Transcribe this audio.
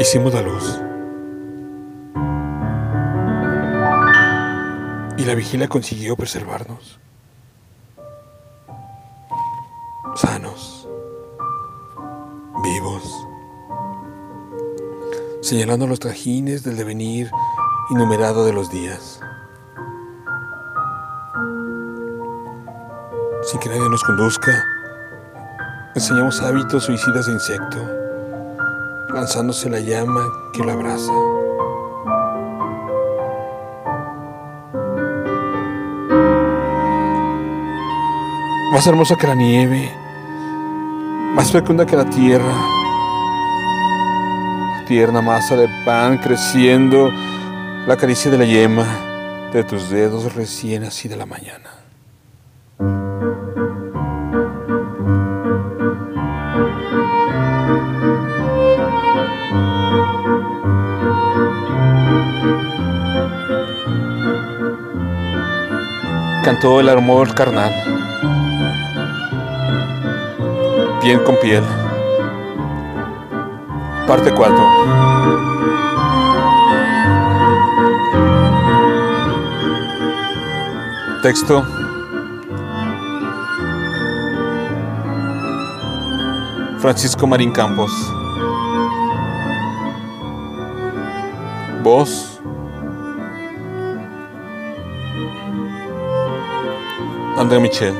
Hicimos la luz. Y la vigilia consiguió preservarnos. Sanos. Vivos. Señalando los trajines del devenir innumerado de los días. Sin que nadie nos conduzca, enseñamos hábitos suicidas de insecto, lanzándose la llama que lo abraza. Más hermosa que la nieve, más fecunda que la tierra, tierna masa de pan creciendo, la caricia de la yema de tus dedos recién así de la mañana. Cantó el amor carnal, piel con piel. Parte 4. Texto. Francisco Marín Campos. Voz. Андрей Мичель.